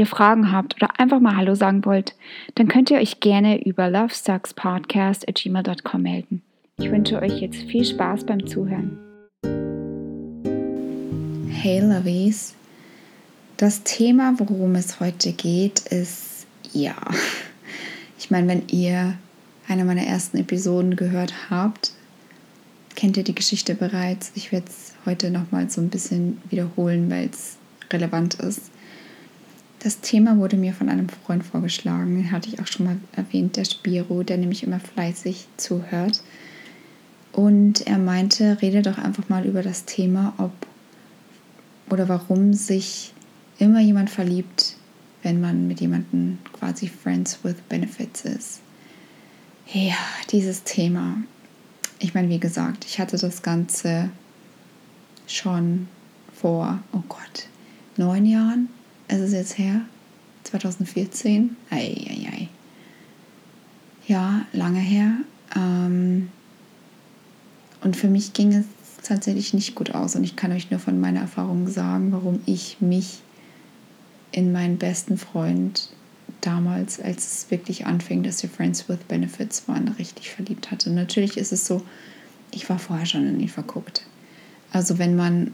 ihr Fragen habt oder einfach mal Hallo sagen wollt, dann könnt ihr euch gerne über lovesuckspodcast.gmail.com melden. Ich wünsche euch jetzt viel Spaß beim Zuhören. Hey Lovies, das Thema, worum es heute geht, ist ja. Ich meine, wenn ihr eine meiner ersten Episoden gehört habt, kennt ihr die Geschichte bereits. Ich werde es heute nochmal so ein bisschen wiederholen, weil es relevant ist. Das Thema wurde mir von einem Freund vorgeschlagen, den hatte ich auch schon mal erwähnt, der Spiro, der nämlich immer fleißig zuhört. Und er meinte, rede doch einfach mal über das Thema, ob oder warum sich immer jemand verliebt, wenn man mit jemandem quasi Friends with Benefits ist. Ja, dieses Thema. Ich meine, wie gesagt, ich hatte das Ganze schon vor, oh Gott, neun Jahren es ist jetzt her, 2014. Eieiei. Ja, lange her. Ähm, und für mich ging es tatsächlich nicht gut aus. Und ich kann euch nur von meiner Erfahrung sagen, warum ich mich in meinen besten Freund damals, als es wirklich anfing, dass wir Friends with Benefits waren, richtig verliebt hatte. Natürlich ist es so, ich war vorher schon in ihn verguckt. Also wenn man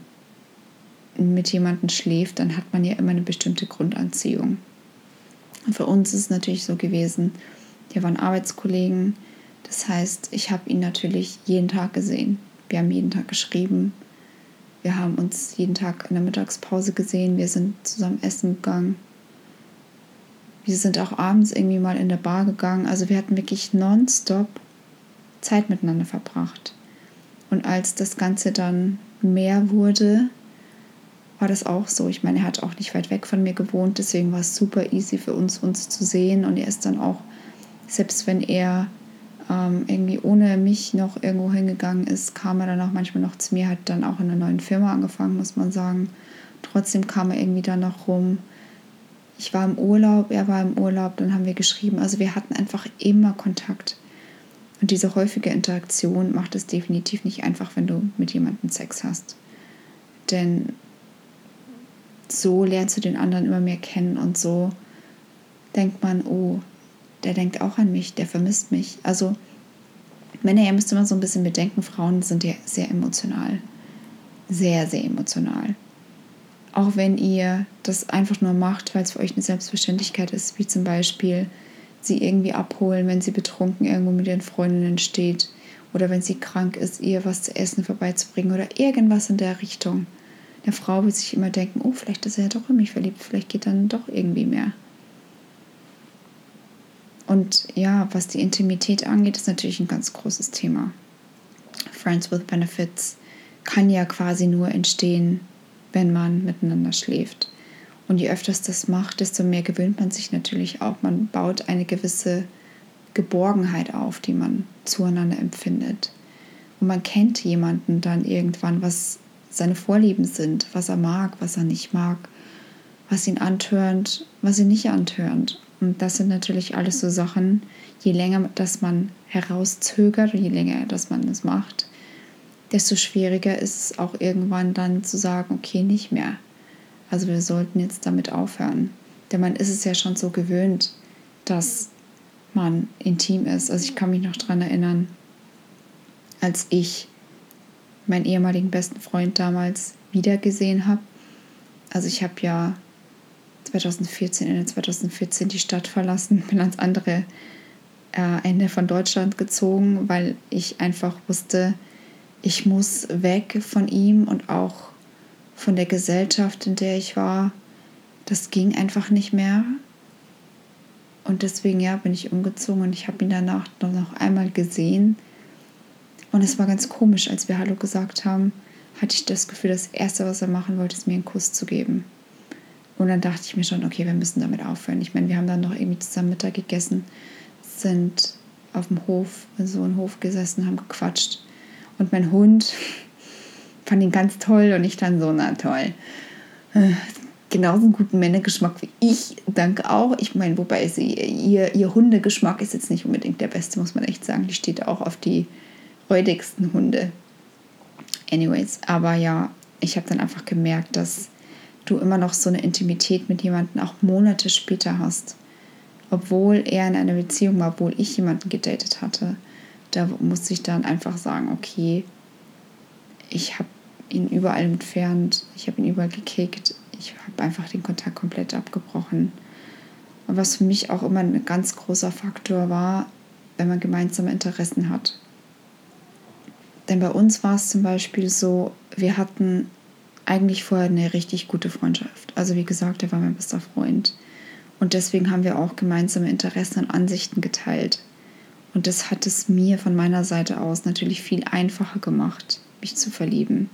mit jemandem schläft, dann hat man ja immer eine bestimmte Grundanziehung. Und für uns ist es natürlich so gewesen, wir waren Arbeitskollegen, das heißt, ich habe ihn natürlich jeden Tag gesehen. Wir haben jeden Tag geschrieben, wir haben uns jeden Tag in der Mittagspause gesehen, wir sind zusammen essen gegangen. Wir sind auch abends irgendwie mal in der Bar gegangen. Also wir hatten wirklich nonstop Zeit miteinander verbracht. Und als das Ganze dann mehr wurde, war das auch so. Ich meine, er hat auch nicht weit weg von mir gewohnt, deswegen war es super easy für uns, uns zu sehen. Und er ist dann auch, selbst wenn er ähm, irgendwie ohne mich noch irgendwo hingegangen ist, kam er dann auch manchmal noch zu mir, hat dann auch in einer neuen Firma angefangen, muss man sagen. Trotzdem kam er irgendwie dann noch rum. Ich war im Urlaub, er war im Urlaub, dann haben wir geschrieben. Also wir hatten einfach immer Kontakt. Und diese häufige Interaktion macht es definitiv nicht einfach, wenn du mit jemandem Sex hast. Denn so lernst du den anderen immer mehr kennen und so denkt man, oh, der denkt auch an mich, der vermisst mich. Also Männer, ihr müsst immer so ein bisschen bedenken, Frauen sind ja sehr emotional. Sehr, sehr emotional. Auch wenn ihr das einfach nur macht, weil es für euch eine Selbstverständlichkeit ist, wie zum Beispiel sie irgendwie abholen, wenn sie betrunken irgendwo mit ihren Freundinnen steht oder wenn sie krank ist, ihr was zu essen vorbeizubringen oder irgendwas in der Richtung eine Frau wird sich immer denken, oh, vielleicht ist er ja doch in mich verliebt, vielleicht geht dann doch irgendwie mehr. Und ja, was die Intimität angeht, ist natürlich ein ganz großes Thema. Friends with Benefits kann ja quasi nur entstehen, wenn man miteinander schläft. Und je öfters das macht, desto mehr gewöhnt man sich natürlich auch. Man baut eine gewisse Geborgenheit auf, die man zueinander empfindet. Und man kennt jemanden dann irgendwann, was seine Vorlieben sind, was er mag, was er nicht mag, was ihn antörnt, was ihn nicht antörnt. Und das sind natürlich alles so Sachen, je länger das man herauszögert je länger dass man es macht, desto schwieriger ist es auch irgendwann dann zu sagen, okay, nicht mehr. Also wir sollten jetzt damit aufhören. Denn man ist es ja schon so gewöhnt, dass man intim ist. Also ich kann mich noch daran erinnern, als ich meinen ehemaligen besten Freund damals wiedergesehen habe. Also ich habe ja 2014, Ende 2014 die Stadt verlassen, bin ans andere äh, Ende von Deutschland gezogen, weil ich einfach wusste, ich muss weg von ihm und auch von der Gesellschaft, in der ich war. Das ging einfach nicht mehr. Und deswegen ja, bin ich umgezogen und ich habe ihn danach noch einmal gesehen und es war ganz komisch, als wir Hallo gesagt haben, hatte ich das Gefühl, das Erste, was er machen wollte, ist mir einen Kuss zu geben. Und dann dachte ich mir schon, okay, wir müssen damit aufhören. Ich meine, wir haben dann noch irgendwie zusammen Mittag gegessen, sind auf dem Hof, so einem Hof gesessen, haben gequatscht. Und mein Hund fand ihn ganz toll und ich dann so, na toll. Äh, genauso einen guten Männergeschmack wie ich, danke auch. Ich meine, wobei sie, ihr, ihr Hundegeschmack ist jetzt nicht unbedingt der beste, muss man echt sagen. Die steht auch auf die räudigsten Hunde. Anyways, aber ja, ich habe dann einfach gemerkt, dass du immer noch so eine Intimität mit jemandem auch Monate später hast. Obwohl er in einer Beziehung war, obwohl ich jemanden gedatet hatte. Da musste ich dann einfach sagen, okay, ich habe ihn überall entfernt, ich habe ihn überall gekickt, ich habe einfach den Kontakt komplett abgebrochen. Und was für mich auch immer ein ganz großer Faktor war, wenn man gemeinsame Interessen hat. Denn bei uns war es zum Beispiel so, wir hatten eigentlich vorher eine richtig gute Freundschaft. Also wie gesagt, er war mein bester Freund. Und deswegen haben wir auch gemeinsame Interessen und Ansichten geteilt. Und das hat es mir von meiner Seite aus natürlich viel einfacher gemacht, mich zu verlieben.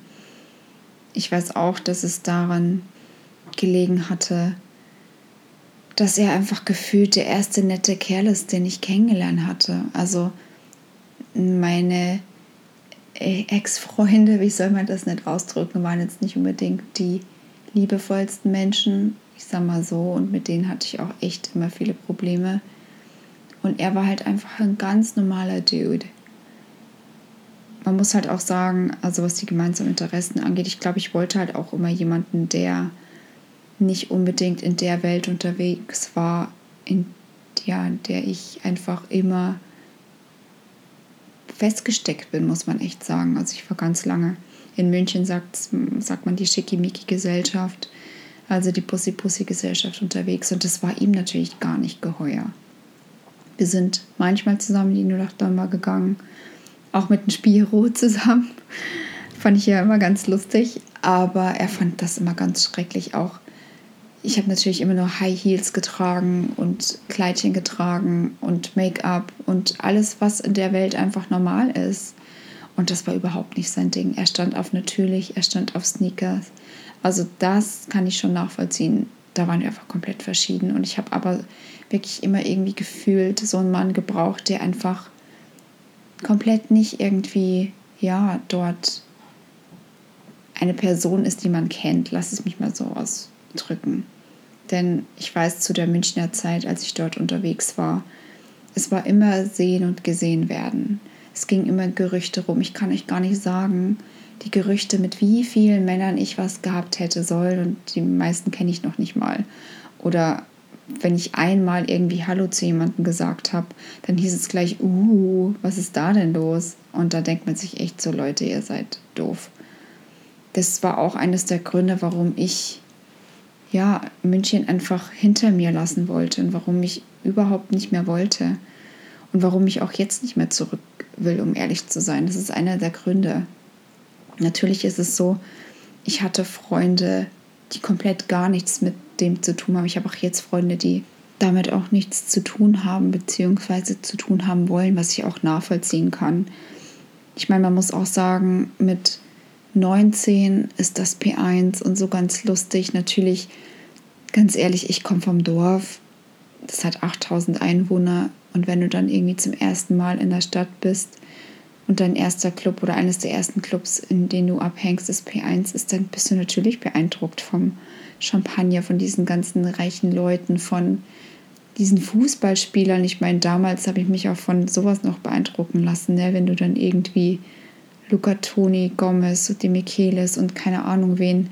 Ich weiß auch, dass es daran gelegen hatte, dass er einfach gefühlt der erste nette Kerl ist, den ich kennengelernt hatte. Also meine Ex-Freunde, wie soll man das nicht ausdrücken, waren jetzt nicht unbedingt die liebevollsten Menschen, ich sag mal so, und mit denen hatte ich auch echt immer viele Probleme. Und er war halt einfach ein ganz normaler Dude. Man muss halt auch sagen, also was die gemeinsamen Interessen angeht, ich glaube, ich wollte halt auch immer jemanden, der nicht unbedingt in der Welt unterwegs war, in ja, der ich einfach immer festgesteckt bin, muss man echt sagen. Also ich war ganz lange in München, sagt, sagt man die Schickimicki-Gesellschaft, also die Pussy-Pussy-Gesellschaft unterwegs. Und das war ihm natürlich gar nicht geheuer. Wir sind manchmal zusammen in die 08 Dolmar gegangen, auch mit dem Spiro zusammen. Fand ich ja immer ganz lustig, aber er fand das immer ganz schrecklich auch ich habe natürlich immer nur High Heels getragen und Kleidchen getragen und Make-up und alles, was in der Welt einfach normal ist. Und das war überhaupt nicht sein Ding. Er stand auf natürlich, er stand auf Sneakers. Also das kann ich schon nachvollziehen. Da waren wir einfach komplett verschieden. Und ich habe aber wirklich immer irgendwie gefühlt, so einen Mann gebraucht, der einfach komplett nicht irgendwie, ja, dort eine Person ist, die man kennt. Lass es mich mal so ausdrücken. Denn ich weiß zu der Münchner Zeit, als ich dort unterwegs war, es war immer sehen und gesehen werden. Es ging immer Gerüchte rum. Ich kann euch gar nicht sagen, die Gerüchte, mit wie vielen Männern ich was gehabt hätte sollen. Und die meisten kenne ich noch nicht mal. Oder wenn ich einmal irgendwie Hallo zu jemandem gesagt habe, dann hieß es gleich, uh, was ist da denn los? Und da denkt man sich echt so, Leute, ihr seid doof. Das war auch eines der Gründe, warum ich ja, München einfach hinter mir lassen wollte und warum ich überhaupt nicht mehr wollte und warum ich auch jetzt nicht mehr zurück will, um ehrlich zu sein. Das ist einer der Gründe. Natürlich ist es so, ich hatte Freunde, die komplett gar nichts mit dem zu tun haben. Ich habe auch jetzt Freunde, die damit auch nichts zu tun haben, beziehungsweise zu tun haben wollen, was ich auch nachvollziehen kann. Ich meine, man muss auch sagen, mit 19 ist das P1 und so ganz lustig. Natürlich, ganz ehrlich, ich komme vom Dorf. Das hat 8000 Einwohner. Und wenn du dann irgendwie zum ersten Mal in der Stadt bist und dein erster Club oder eines der ersten Clubs, in denen du abhängst, das P1 ist, dann bist du natürlich beeindruckt vom Champagner, von diesen ganzen reichen Leuten, von diesen Fußballspielern. Ich meine, damals habe ich mich auch von sowas noch beeindrucken lassen, ne? wenn du dann irgendwie Luca Toni, Gomez, De Michelis und keine Ahnung wen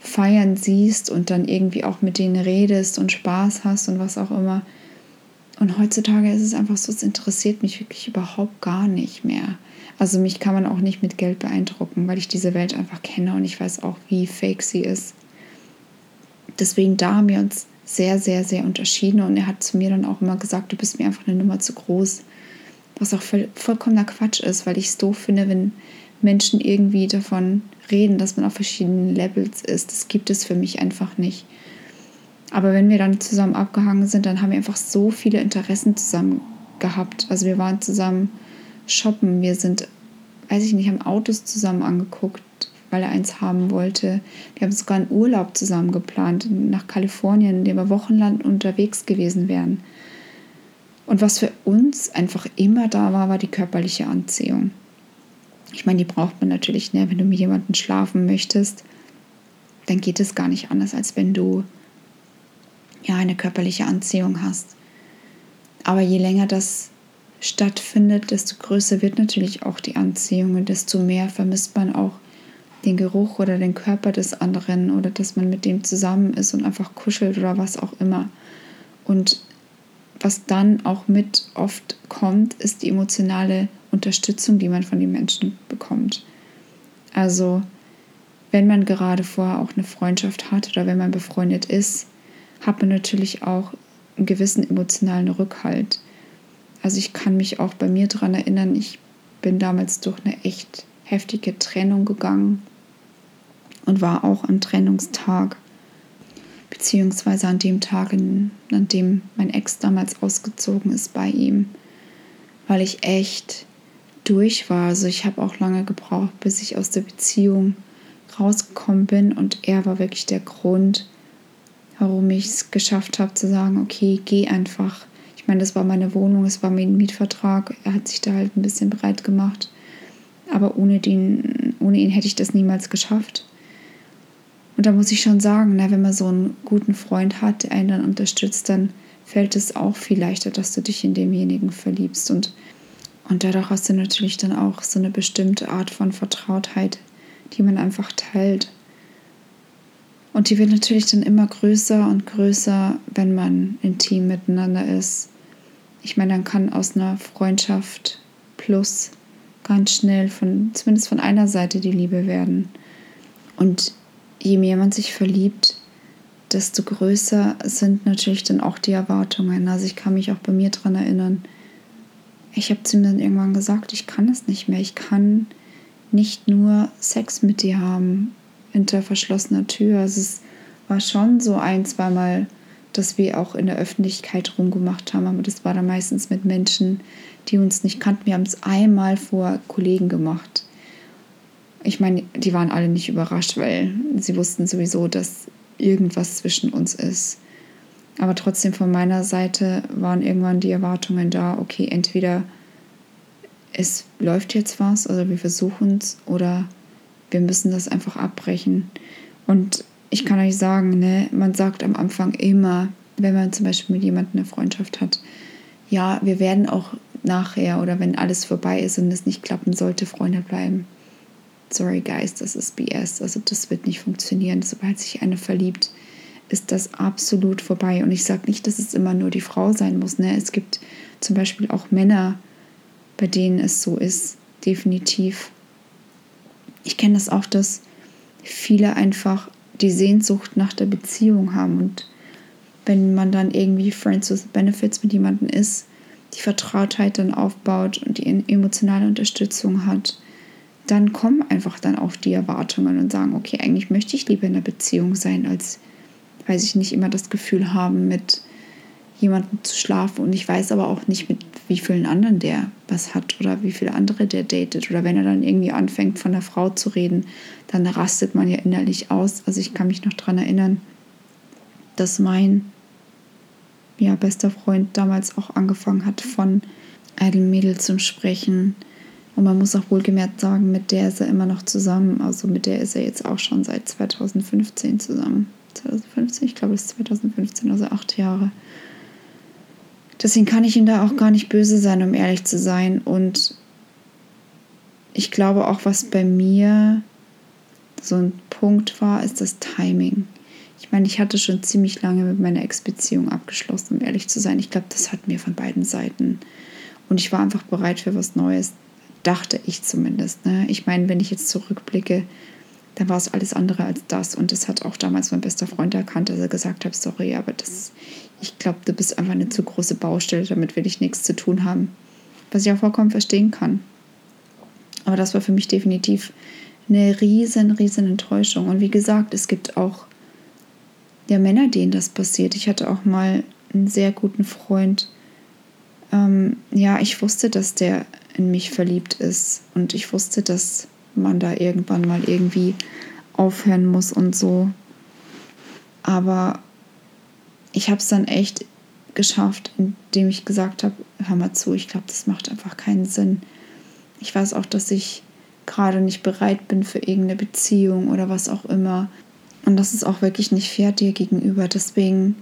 feiern siehst und dann irgendwie auch mit denen redest und Spaß hast und was auch immer. Und heutzutage ist es einfach so, es interessiert mich wirklich überhaupt gar nicht mehr. Also mich kann man auch nicht mit Geld beeindrucken, weil ich diese Welt einfach kenne und ich weiß auch, wie fake sie ist. Deswegen da haben wir uns sehr, sehr, sehr unterschieden und er hat zu mir dann auch immer gesagt, du bist mir einfach eine Nummer zu groß was auch voll, vollkommener Quatsch ist, weil ich es doof finde, wenn Menschen irgendwie davon reden, dass man auf verschiedenen Levels ist. Das gibt es für mich einfach nicht. Aber wenn wir dann zusammen abgehangen sind, dann haben wir einfach so viele Interessen zusammen gehabt. Also wir waren zusammen shoppen, wir sind, weiß ich nicht, haben Autos zusammen angeguckt, weil er eins haben wollte. Wir haben sogar einen Urlaub zusammen geplant nach Kalifornien, in dem wir wochenlang unterwegs gewesen wären. Und was für uns einfach immer da war, war die körperliche Anziehung. Ich meine, die braucht man natürlich, ne? wenn du mit jemandem schlafen möchtest, dann geht es gar nicht anders, als wenn du ja eine körperliche Anziehung hast. Aber je länger das stattfindet, desto größer wird natürlich auch die Anziehung und desto mehr vermisst man auch den Geruch oder den Körper des anderen oder dass man mit dem zusammen ist und einfach kuschelt oder was auch immer. Und was dann auch mit oft kommt, ist die emotionale Unterstützung, die man von den Menschen bekommt. Also wenn man gerade vorher auch eine Freundschaft hat oder wenn man befreundet ist, hat man natürlich auch einen gewissen emotionalen Rückhalt. Also ich kann mich auch bei mir daran erinnern, ich bin damals durch eine echt heftige Trennung gegangen und war auch am Trennungstag, beziehungsweise an dem Tag, an dem mein Ex damals ausgezogen ist bei ihm, weil ich echt durch war. Also ich habe auch lange gebraucht, bis ich aus der Beziehung rausgekommen bin und er war wirklich der Grund, warum ich es geschafft habe zu sagen, okay, geh einfach. Ich meine, das war meine Wohnung, es war mein Mietvertrag. Er hat sich da halt ein bisschen breit gemacht. Aber ohne, den, ohne ihn hätte ich das niemals geschafft. Und da muss ich schon sagen, na, wenn man so einen guten Freund hat, der einen dann unterstützt, dann fällt es auch viel leichter, dass du dich in demjenigen verliebst. Und, und dadurch hast du natürlich dann auch so eine bestimmte Art von Vertrautheit, die man einfach teilt. Und die wird natürlich dann immer größer und größer, wenn man intim miteinander ist. Ich meine, dann kann aus einer Freundschaft plus ganz schnell von, zumindest von einer Seite die Liebe werden. Und je mehr man sich verliebt, desto größer sind natürlich dann auch die Erwartungen. Also ich kann mich auch bei mir daran erinnern, ich habe zu ihm dann irgendwann gesagt, ich kann es nicht mehr. Ich kann nicht nur Sex mit dir haben hinter verschlossener Tür. Also es war schon so ein, zweimal, dass wir auch in der Öffentlichkeit rumgemacht haben, aber das war dann meistens mit Menschen, die uns nicht kannten. Wir haben es einmal vor Kollegen gemacht. Ich meine, die waren alle nicht überrascht, weil sie wussten sowieso, dass irgendwas zwischen uns ist. Aber trotzdem von meiner Seite waren irgendwann die Erwartungen da, okay, entweder es läuft jetzt was, also wir versuchen es, oder wir müssen das einfach abbrechen. Und ich kann euch sagen, ne, man sagt am Anfang immer, wenn man zum Beispiel mit jemandem eine Freundschaft hat, ja, wir werden auch nachher oder wenn alles vorbei ist und es nicht klappen sollte, Freunde bleiben. Sorry, guys, das ist BS. Also, das wird nicht funktionieren. Sobald sich eine verliebt, ist das absolut vorbei. Und ich sage nicht, dass es immer nur die Frau sein muss. Ne? Es gibt zum Beispiel auch Männer, bei denen es so ist. Definitiv ich kenne das auch, dass viele einfach die Sehnsucht nach der Beziehung haben und wenn man dann irgendwie Friends with Benefits mit jemandem ist, die Vertrautheit dann aufbaut und die emotionale Unterstützung hat, dann kommen einfach dann auch die Erwartungen und sagen, okay, eigentlich möchte ich lieber in einer Beziehung sein, als, weiß ich nicht, immer das Gefühl haben, mit jemandem zu schlafen und ich weiß aber auch nicht, mit wie vielen anderen der was hat oder wie viele andere der datet. Oder wenn er dann irgendwie anfängt, von der Frau zu reden, dann rastet man ja innerlich aus. Also ich kann mich noch daran erinnern, dass mein ja, bester Freund damals auch angefangen hat, von einem Mädel zu sprechen. Und man muss auch wohlgemerkt sagen, mit der ist er immer noch zusammen. Also mit der ist er jetzt auch schon seit 2015 zusammen. 2015, ich glaube, es ist 2015, also acht Jahre. Deswegen kann ich ihm da auch gar nicht böse sein, um ehrlich zu sein. Und ich glaube auch, was bei mir so ein Punkt war, ist das Timing. Ich meine, ich hatte schon ziemlich lange mit meiner Ex-Beziehung abgeschlossen, um ehrlich zu sein. Ich glaube, das hat mir von beiden Seiten. Und ich war einfach bereit für was Neues, dachte ich zumindest. Ne? Ich meine, wenn ich jetzt zurückblicke, dann war es alles andere als das. Und das hat auch damals mein bester Freund erkannt, dass er gesagt hat, sorry, aber das, ich glaube, du bist einfach eine zu große Baustelle, damit will ich nichts zu tun haben. Was ich auch vollkommen verstehen kann. Aber das war für mich definitiv eine riesen, riesen Enttäuschung. Und wie gesagt, es gibt auch ja, Männer, denen das passiert. Ich hatte auch mal einen sehr guten Freund. Ähm, ja, ich wusste, dass der in mich verliebt ist. Und ich wusste, dass man da irgendwann mal irgendwie aufhören muss und so. Aber ich habe es dann echt geschafft, indem ich gesagt habe, hör mal zu, ich glaube, das macht einfach keinen Sinn. Ich weiß auch, dass ich gerade nicht bereit bin für irgendeine Beziehung oder was auch immer. Und das ist auch wirklich nicht fair dir gegenüber. Deswegen,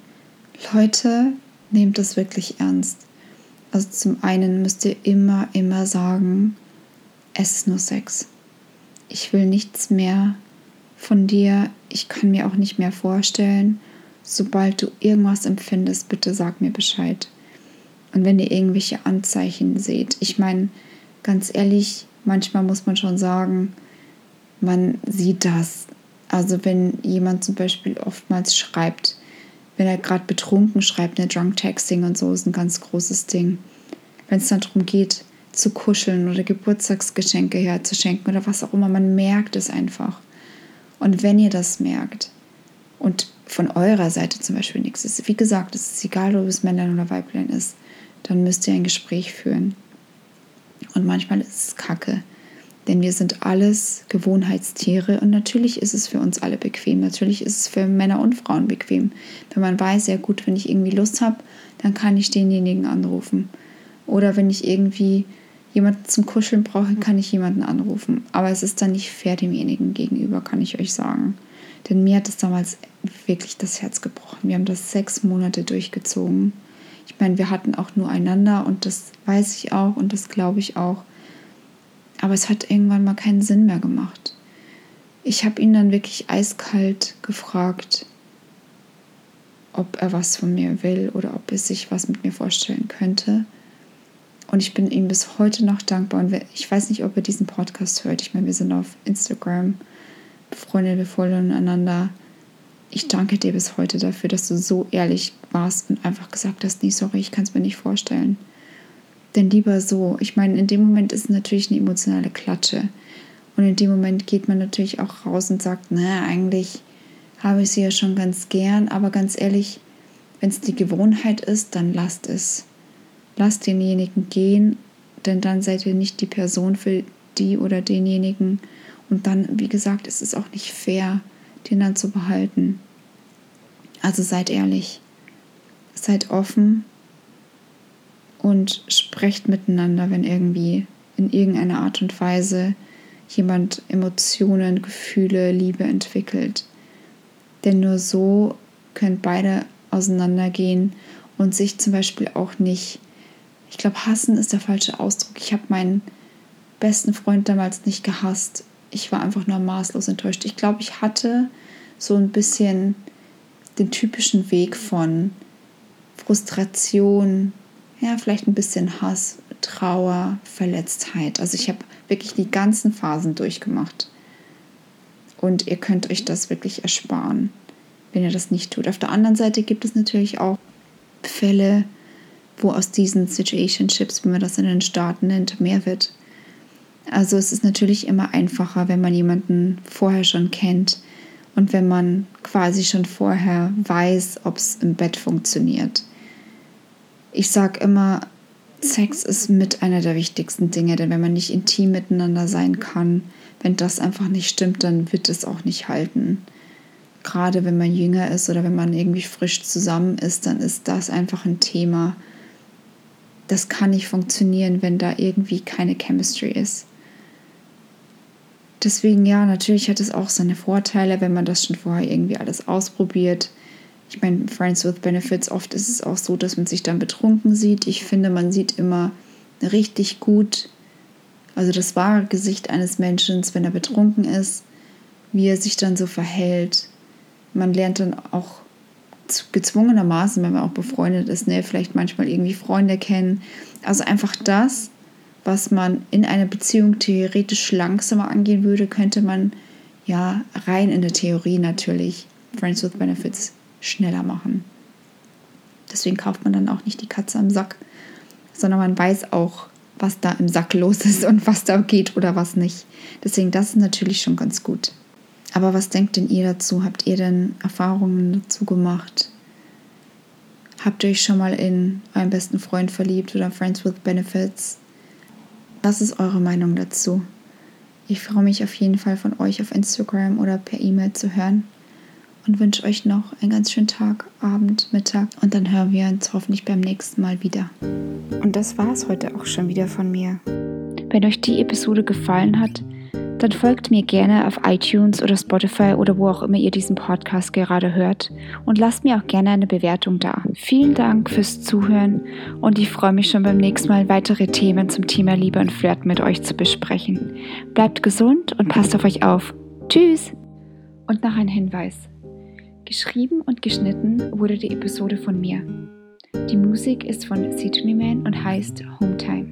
Leute, nehmt das wirklich ernst. Also zum einen müsst ihr immer, immer sagen, es ist nur Sex. Ich will nichts mehr von dir. Ich kann mir auch nicht mehr vorstellen. Sobald du irgendwas empfindest, bitte sag mir Bescheid. Und wenn ihr irgendwelche Anzeichen seht, ich meine, ganz ehrlich, manchmal muss man schon sagen, man sieht das. Also wenn jemand zum Beispiel oftmals schreibt, wenn er gerade betrunken schreibt, eine Drunk Texting und so ist ein ganz großes Ding. Wenn es dann darum geht, zu kuscheln oder Geburtstagsgeschenke herzuschenken oder was auch immer, man merkt es einfach. Und wenn ihr das merkt und von eurer Seite zum Beispiel nichts ist, wie gesagt, es ist egal, ob es Männlein oder Weiblein ist, dann müsst ihr ein Gespräch führen. Und manchmal ist es Kacke. Denn wir sind alles Gewohnheitstiere und natürlich ist es für uns alle bequem. Natürlich ist es für Männer und Frauen bequem. Wenn man weiß, ja gut, wenn ich irgendwie Lust habe, dann kann ich denjenigen anrufen. Oder wenn ich irgendwie jemanden zum Kuscheln brauche, kann ich jemanden anrufen. Aber es ist dann nicht fair demjenigen gegenüber, kann ich euch sagen. Denn mir hat es damals wirklich das Herz gebrochen. Wir haben das sechs Monate durchgezogen. Ich meine, wir hatten auch nur einander und das weiß ich auch und das glaube ich auch. Aber es hat irgendwann mal keinen Sinn mehr gemacht. Ich habe ihn dann wirklich eiskalt gefragt, ob er was von mir will oder ob er sich was mit mir vorstellen könnte. Und ich bin ihm bis heute noch dankbar. Und ich weiß nicht, ob er diesen Podcast hört. Ich meine, wir sind auf Instagram befreundet, wir folgen einander. Ich danke dir bis heute dafür, dass du so ehrlich warst und einfach gesagt hast, nee, sorry, ich kann es mir nicht vorstellen. Denn lieber so. Ich meine, in dem Moment ist es natürlich eine emotionale Klatsche. Und in dem Moment geht man natürlich auch raus und sagt, na, eigentlich habe ich sie ja schon ganz gern, aber ganz ehrlich, wenn es die Gewohnheit ist, dann lasst es. Lasst denjenigen gehen, denn dann seid ihr nicht die Person für die oder denjenigen. Und dann, wie gesagt, ist es auch nicht fair, den dann zu behalten. Also seid ehrlich, seid offen und sprecht miteinander, wenn irgendwie in irgendeiner Art und Weise jemand Emotionen, Gefühle, Liebe entwickelt. Denn nur so können beide auseinandergehen und sich zum Beispiel auch nicht, ich glaube, hassen ist der falsche Ausdruck. Ich habe meinen besten Freund damals nicht gehasst. Ich war einfach nur maßlos enttäuscht. Ich glaube, ich hatte so ein bisschen den typischen Weg von Frustration, ja, vielleicht ein bisschen Hass, Trauer, Verletztheit. Also ich habe wirklich die ganzen Phasen durchgemacht. Und ihr könnt euch das wirklich ersparen, wenn ihr das nicht tut. Auf der anderen Seite gibt es natürlich auch Fälle, wo aus diesen Situationships, wie man das in den Staaten nennt, mehr wird. Also es ist natürlich immer einfacher, wenn man jemanden vorher schon kennt und wenn man quasi schon vorher weiß, ob es im Bett funktioniert ich sage immer, Sex ist mit einer der wichtigsten Dinge, denn wenn man nicht intim miteinander sein kann, wenn das einfach nicht stimmt, dann wird es auch nicht halten. Gerade wenn man jünger ist oder wenn man irgendwie frisch zusammen ist, dann ist das einfach ein Thema. Das kann nicht funktionieren, wenn da irgendwie keine Chemistry ist. Deswegen ja, natürlich hat es auch seine Vorteile, wenn man das schon vorher irgendwie alles ausprobiert ich meine, Friends with Benefits, oft ist es auch so, dass man sich dann betrunken sieht. Ich finde, man sieht immer richtig gut, also das wahre Gesicht eines Menschen, wenn er betrunken ist, wie er sich dann so verhält. Man lernt dann auch gezwungenermaßen, wenn man auch befreundet ist, ne, vielleicht manchmal irgendwie Freunde kennen. Also einfach das, was man in einer Beziehung theoretisch langsamer angehen würde, könnte man ja rein in der Theorie natürlich Friends with Benefits schneller machen. Deswegen kauft man dann auch nicht die Katze im Sack, sondern man weiß auch, was da im Sack los ist und was da geht oder was nicht. Deswegen, das ist natürlich schon ganz gut. Aber was denkt denn ihr dazu? Habt ihr denn Erfahrungen dazu gemacht? Habt ihr euch schon mal in euren besten Freund verliebt oder Friends with Benefits? Was ist eure Meinung dazu? Ich freue mich auf jeden Fall von euch auf Instagram oder per E-Mail zu hören. und wünsche euch noch einen ganz schönen Tag, Abend, Mittag und dann hören wir uns hoffentlich beim nächsten Mal wieder. Und das war es heute auch schon wieder von mir. Wenn euch die Episode gefallen hat, dann folgt mir gerne auf iTunes oder Spotify oder wo auch immer ihr diesen Podcast gerade hört und lasst mir auch gerne eine Bewertung da. Vielen Dank fürs Zuhören und ich freue mich schon beim nächsten Mal weitere Themen zum Thema Liebe und Flirten mit euch zu besprechen. Bleibt gesund und passt auf euch auf. Tschüss! Und noch ein Hinweis. Geschrieben und geschnitten wurde die Episode von mir. Die Musik ist von Sydney Man und heißt Hometime.